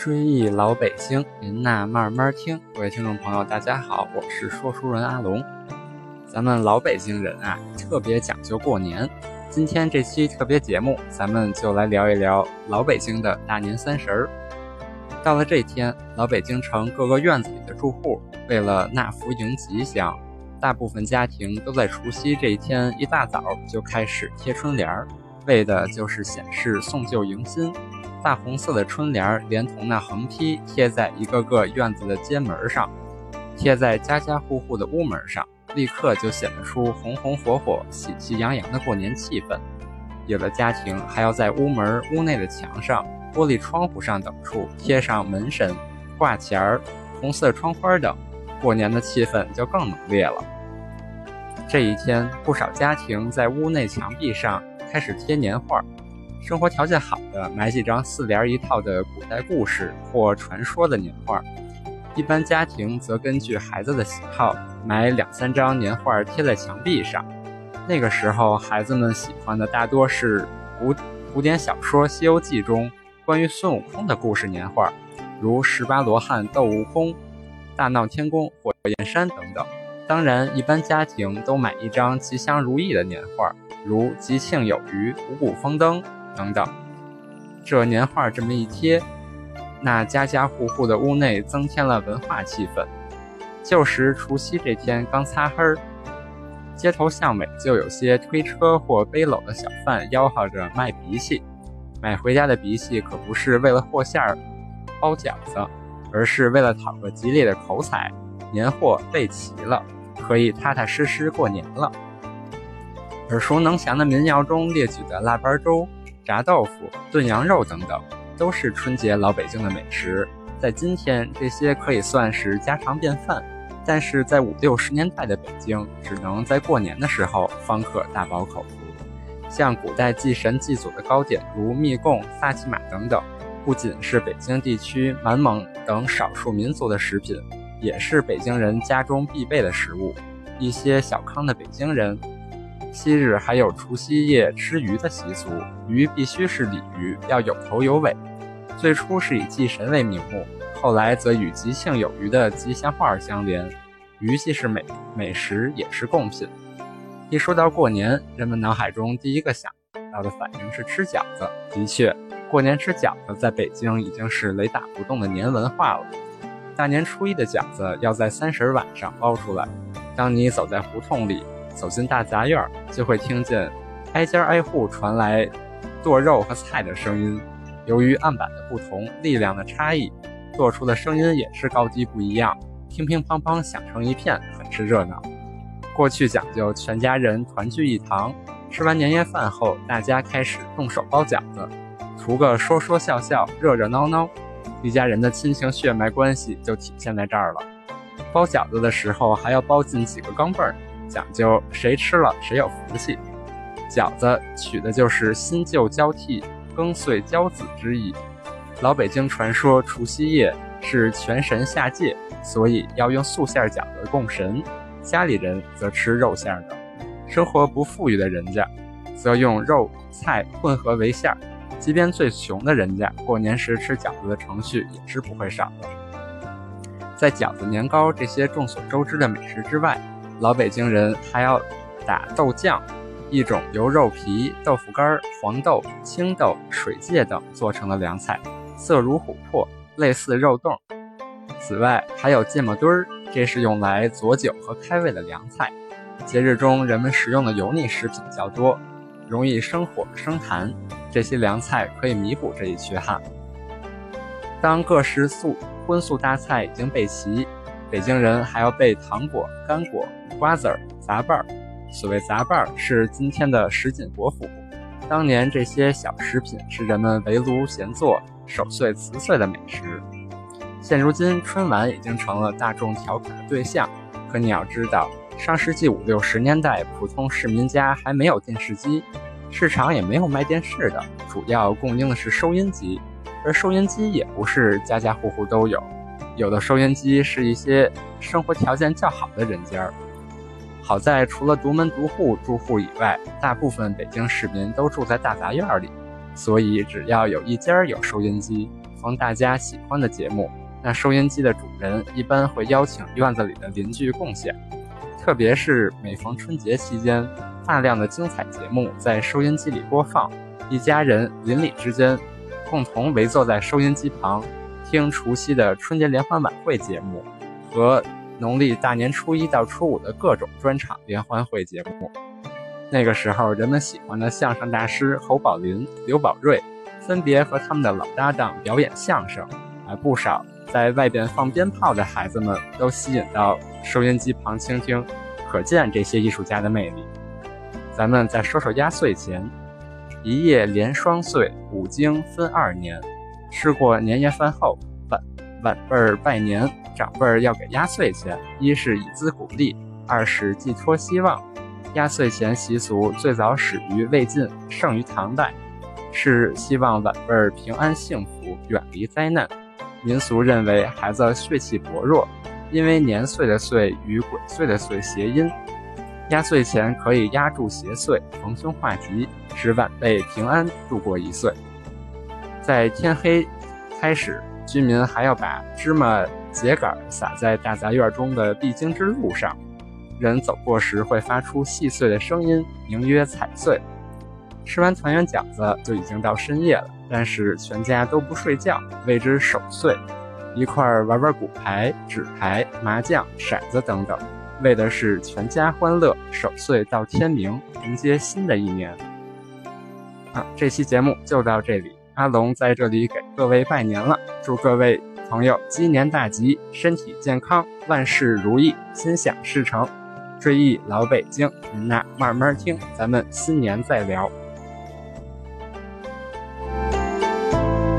追忆老北京，您呐慢慢听。各位听众朋友，大家好，我是说书人阿龙。咱们老北京人啊，特别讲究过年。今天这期特别节目，咱们就来聊一聊老北京的大年三十儿。到了这天，老北京城各个院子里的住户，为了纳福迎吉祥，大部分家庭都在除夕这一天一大早就开始贴春联儿，为的就是显示送旧迎新。大红色的春联连同那横批贴在一个个院子的街门上，贴在家家户户的屋门上，立刻就显得出红红火火、喜气洋洋的过年气氛。有的家庭还要在屋门、屋内的墙上、玻璃窗户上等处贴上门神、挂钱儿、红色窗花等，过年的气氛就更浓烈了。这一天，不少家庭在屋内墙壁上开始贴年画。生活条件好的，买几张四联一套的古代故事或传说的年画；一般家庭则根据孩子的喜好，买两三张年画贴在墙壁上。那个时候，孩子们喜欢的大多是古古典小说《西游记》中关于孙悟空的故事年画，如十八罗汉斗悟空、大闹天宫、火焰山等等。当然，一般家庭都买一张吉祥如意的年画，如吉庆有余、五谷丰登。等等，这年画这么一贴，那家家户户的屋内增添了文化气氛。旧时除夕这天刚擦黑儿，街头巷尾就有些推车或背篓的小贩吆喝着卖荸荠。买回家的荸荠可不是为了和馅儿包饺子，而是为了讨个吉利的口彩，年货备齐了，可以踏踏实实过年了。耳熟能详的民谣中列举的腊八粥。炸豆腐、炖羊肉等等，都是春节老北京的美食。在今天，这些可以算是家常便饭，但是在五六十年代的北京，只能在过年的时候方可大饱口福。像古代祭神祭祖的糕点，如蜜贡、萨其马等等，不仅是北京地区满蒙等少数民族的食品，也是北京人家中必备的食物。一些小康的北京人。昔日还有除夕夜吃鱼的习俗，鱼必须是鲤鱼，要有头有尾。最初是以祭神为名目，后来则与吉庆有余的吉祥话相连。鱼既是美美食，也是贡品。一说到过年，人们脑海中第一个想到的反应是吃饺子。的确，过年吃饺子在北京已经是雷打不动的年文化了。大年初一的饺子要在三十晚上包出来，当你走在胡同里。走进大杂院，就会听见挨家挨户传来剁肉和菜的声音。由于案板的不同，力量的差异，做出的声音也是高低不一样，乒乒乓乓响成一片，很是热闹。过去讲究全家人团聚一堂，吃完年夜饭后，大家开始动手包饺子，图个说说笑笑，热热闹闹。一家人的亲情血脉关系就体现在这儿了。包饺子的时候，还要包进几个钢镚儿。讲究谁吃了谁有福气，饺子取的就是新旧交替、更岁交子之意。老北京传说除夕夜是全神下界，所以要用素馅饺子供神。家里人则吃肉馅的，生活不富裕的人家，则用肉菜混合为馅儿。即便最穷的人家，过年时吃饺子的程序也是不会少的。在饺子、年糕这些众所周知的美食之外，老北京人还要打豆酱，一种由肉皮、豆腐干、黄豆、青豆、水芥等做成的凉菜，色如琥珀，类似肉冻。此外，还有芥末墩儿，这是用来佐酒和开胃的凉菜。节日中人们食用的油腻食品较多，容易生火生痰，这些凉菜可以弥补这一缺憾。当各式素荤素大菜已经备齐。北京人还要备糖果、干果、瓜子儿、杂拌儿。所谓杂拌儿，是今天的什锦果脯。当年这些小食品是人们围炉闲坐、守岁辞岁的美食。现如今，春晚已经成了大众调侃的对象。可你要知道，上世纪五六十年代，普通市民家还没有电视机，市场也没有卖电视的，主要供应的是收音机，而收音机也不是家家户户都有。有的收音机是一些生活条件较好的人家儿，好在除了独门独户住户以外，大部分北京市民都住在大杂院里，所以只要有一家有收音机，逢大家喜欢的节目，那收音机的主人一般会邀请院子里的邻居共享。特别是每逢春节期间，大量的精彩节目在收音机里播放，一家人邻里之间共同围坐在收音机旁，听除夕的春节联欢晚会节目和农历大年初一到初五的各种专场联欢会节目。那个时候，人们喜欢的相声大师侯宝林、刘宝瑞，分别和他们的老搭档表演相声，而不少。在外边放鞭炮的孩子们都吸引到收音机旁倾听，可见这些艺术家的魅力。咱们再说说压岁钱，一夜连双岁，五经分二年。吃过年夜饭后，晚晚辈儿拜年，长辈儿要给压岁钱，一是以资鼓励，二是寄托希望。压岁钱习俗最早始于魏晋，盛于唐代，是希望晚辈儿平安幸福，远离灾难。民俗认为孩子血气薄弱，因为年岁的岁与鬼祟的祟谐音，压岁钱可以压住邪祟，逢凶化吉，使晚辈平安度过一岁。在天黑开始，居民还要把芝麻秸秆撒在大杂院中的必经之路上，人走过时会发出细碎的声音，名曰踩碎。吃完团圆饺子就已经到深夜了，但是全家都不睡觉，为之守岁，一块玩玩骨牌、纸牌、麻将、骰子等等，为的是全家欢乐，守岁到天明，迎接新的一年。啊，这期节目就到这里，阿龙在这里给各位拜年了，祝各位朋友鸡年大吉，身体健康，万事如意，心想事成。追忆老北京，您呐慢慢听，咱们新年再聊。